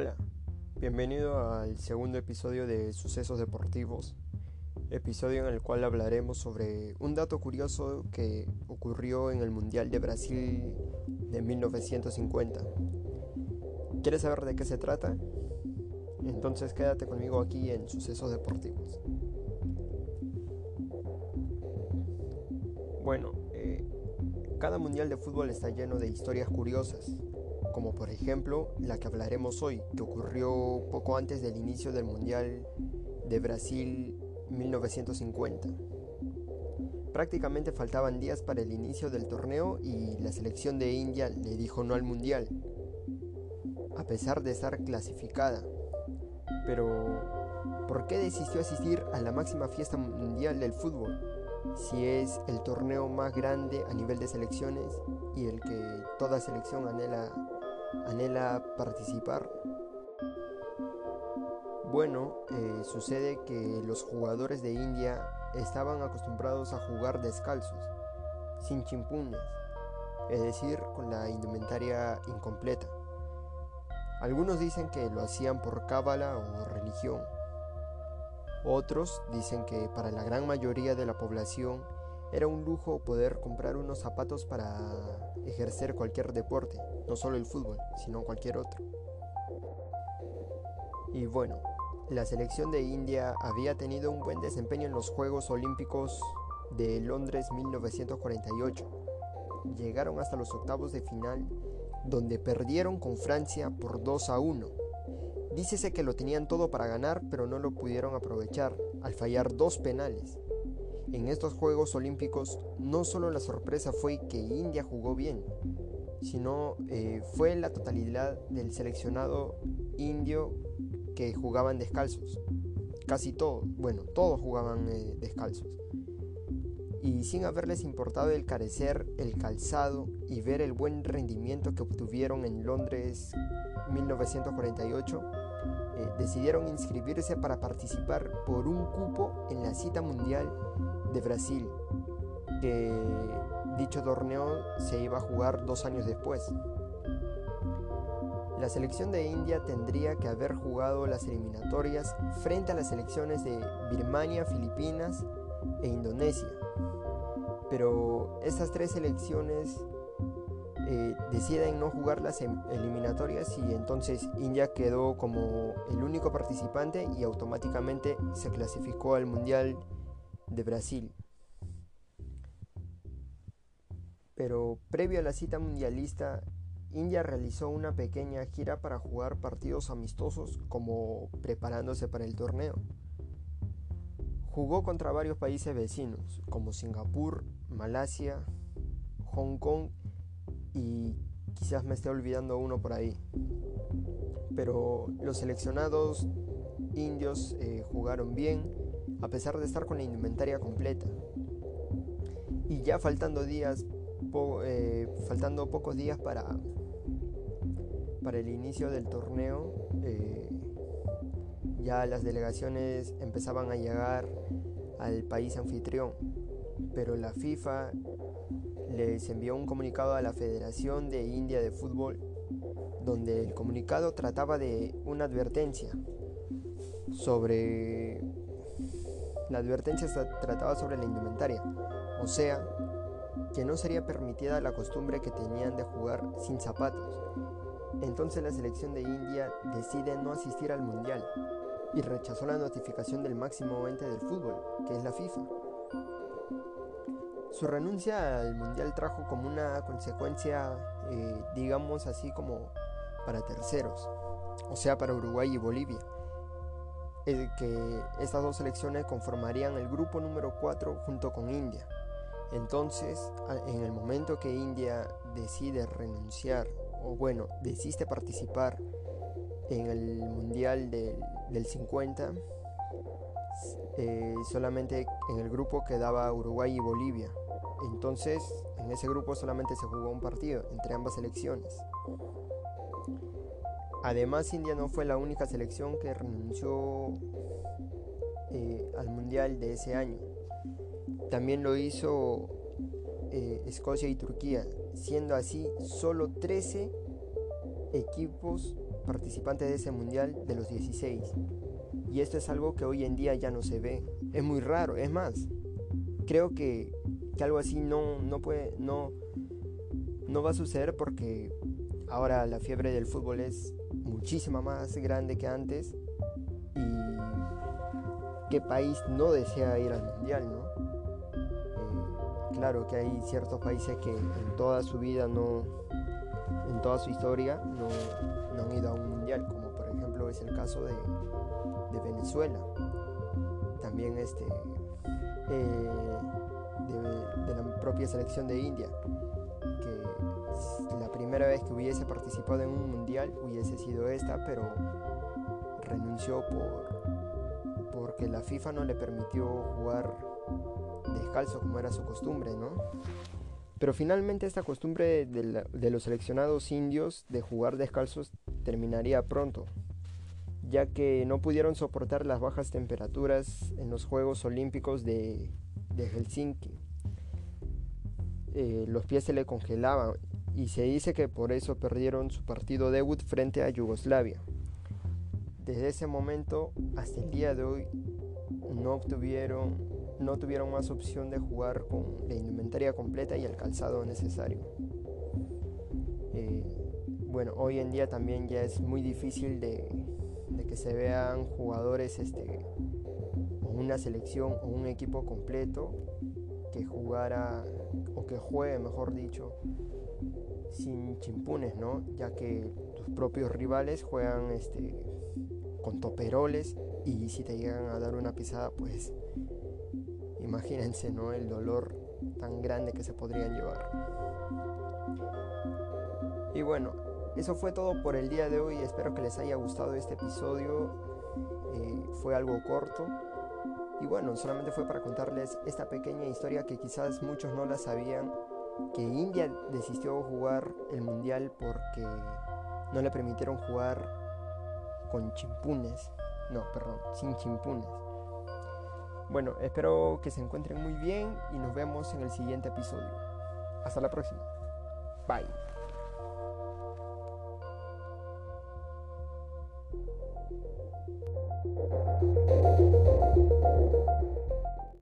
Hola, bienvenido al segundo episodio de Sucesos Deportivos, episodio en el cual hablaremos sobre un dato curioso que ocurrió en el Mundial de Brasil de 1950. ¿Quieres saber de qué se trata? Entonces quédate conmigo aquí en Sucesos Deportivos. Bueno, eh, cada mundial de fútbol está lleno de historias curiosas como por ejemplo la que hablaremos hoy, que ocurrió poco antes del inicio del Mundial de Brasil 1950. Prácticamente faltaban días para el inicio del torneo y la selección de India le dijo no al Mundial, a pesar de estar clasificada. Pero, ¿por qué desistió asistir a la máxima fiesta mundial del fútbol? Si es el torneo más grande a nivel de selecciones y el que toda selección anhela anhela participar? Bueno, eh, sucede que los jugadores de India estaban acostumbrados a jugar descalzos, sin chimpunes, es decir, con la indumentaria incompleta. Algunos dicen que lo hacían por cábala o religión. Otros dicen que para la gran mayoría de la población era un lujo poder comprar unos zapatos para ejercer cualquier deporte, no solo el fútbol, sino cualquier otro. Y bueno, la selección de India había tenido un buen desempeño en los Juegos Olímpicos de Londres 1948. Llegaron hasta los octavos de final, donde perdieron con Francia por 2 a 1. Dícese que lo tenían todo para ganar, pero no lo pudieron aprovechar al fallar dos penales. En estos Juegos Olímpicos no solo la sorpresa fue que India jugó bien, sino eh, fue la totalidad del seleccionado indio que jugaban descalzos. Casi todos, bueno, todos jugaban eh, descalzos. Y sin haberles importado el carecer, el calzado y ver el buen rendimiento que obtuvieron en Londres 1948, eh, decidieron inscribirse para participar por un cupo en la cita mundial de Brasil, que dicho torneo se iba a jugar dos años después. La selección de India tendría que haber jugado las eliminatorias frente a las selecciones de Birmania, Filipinas e Indonesia. Pero estas tres selecciones eh, deciden no jugar las em, eliminatorias y entonces India quedó como el único participante y automáticamente se clasificó al Mundial de Brasil. Pero previo a la cita mundialista, India realizó una pequeña gira para jugar partidos amistosos como preparándose para el torneo. Jugó contra varios países vecinos como Singapur, Malasia, Hong Kong y quizás me esté olvidando uno por ahí. Pero los seleccionados indios eh, jugaron bien a pesar de estar con la indumentaria completa. Y ya faltando días, eh, faltando pocos días para, para el inicio del torneo, eh, ya las delegaciones empezaban a llegar al país anfitrión, pero la FIFA les envió un comunicado a la Federación de India de Fútbol donde el comunicado trataba de una advertencia sobre la advertencia trataba sobre la indumentaria, o sea, que no sería permitida la costumbre que tenían de jugar sin zapatos. Entonces la selección de India decide no asistir al Mundial y rechazó la notificación del máximo ente del fútbol, que es la FIFA. Su renuncia al Mundial trajo como una consecuencia, eh, digamos así como para terceros, o sea, para Uruguay y Bolivia que estas dos selecciones conformarían el grupo número 4 junto con India. Entonces, en el momento que India decide renunciar, o bueno, desiste participar en el Mundial del, 50, eh, solamente en el grupo quedaba Uruguay y Bolivia. Entonces, en ese grupo solamente se jugó un partido entre ambas selecciones. Además, India no fue la única selección que renunció eh, al Mundial de ese año. También lo hizo eh, Escocia y Turquía, siendo así solo 13 equipos participante de ese mundial de los 16. Y esto es algo que hoy en día ya no se ve. Es muy raro, es más. Creo que, que algo así no, no puede, no, no va a suceder porque ahora la fiebre del fútbol es muchísima más grande que antes. Y qué país no desea ir al mundial, ¿no? claro que hay ciertos países que en toda su vida no, en toda su historia no, han ido a un mundial, como por ejemplo es el caso de, Venezuela, también este, eh, de, la propia selección de India, vez que hubiese participado en un mundial hubiese sido esta, pero renunció por, porque la FIFA no le permitió jugar descalzo como era su costumbre, ¿no? Pero finalmente esta costumbre de, los seleccionados indios de jugar descalzos terminaría pronto, ya que no pudieron soportar las bajas temperaturas en los Juegos Olímpicos de, Helsinki. Eh, los pies se le congelaban y se dice que por eso perdieron su partido debut frente a Yugoslavia. Desde ese momento hasta el día de hoy no obtuvieron no tuvieron más opción de jugar con la indumentaria completa y el calzado necesario. Eh, bueno, hoy en día también ya es muy difícil de, que se vean jugadores este, o una selección o un equipo completo que jugara o que juegue, mejor dicho, sin chimpunes, ¿no? Ya que tus propios rivales juegan este, con toperoles y si te llegan a dar una pisada, pues Imagínense, ¿no? El dolor tan grande que se podrían llevar. Y bueno, eso fue todo por el día de hoy. Espero que les haya gustado este episodio. Eh, fue algo corto. Y bueno, solamente fue para contarles esta pequeña historia que quizás muchos no la sabían. Que India desistió jugar el mundial porque no le permitieron jugar con chimpunes. No, perdón, sin chimpunes. Bueno, espero que se encuentren muy bien y nos vemos en el siguiente episodio. Hasta la próxima. Bye.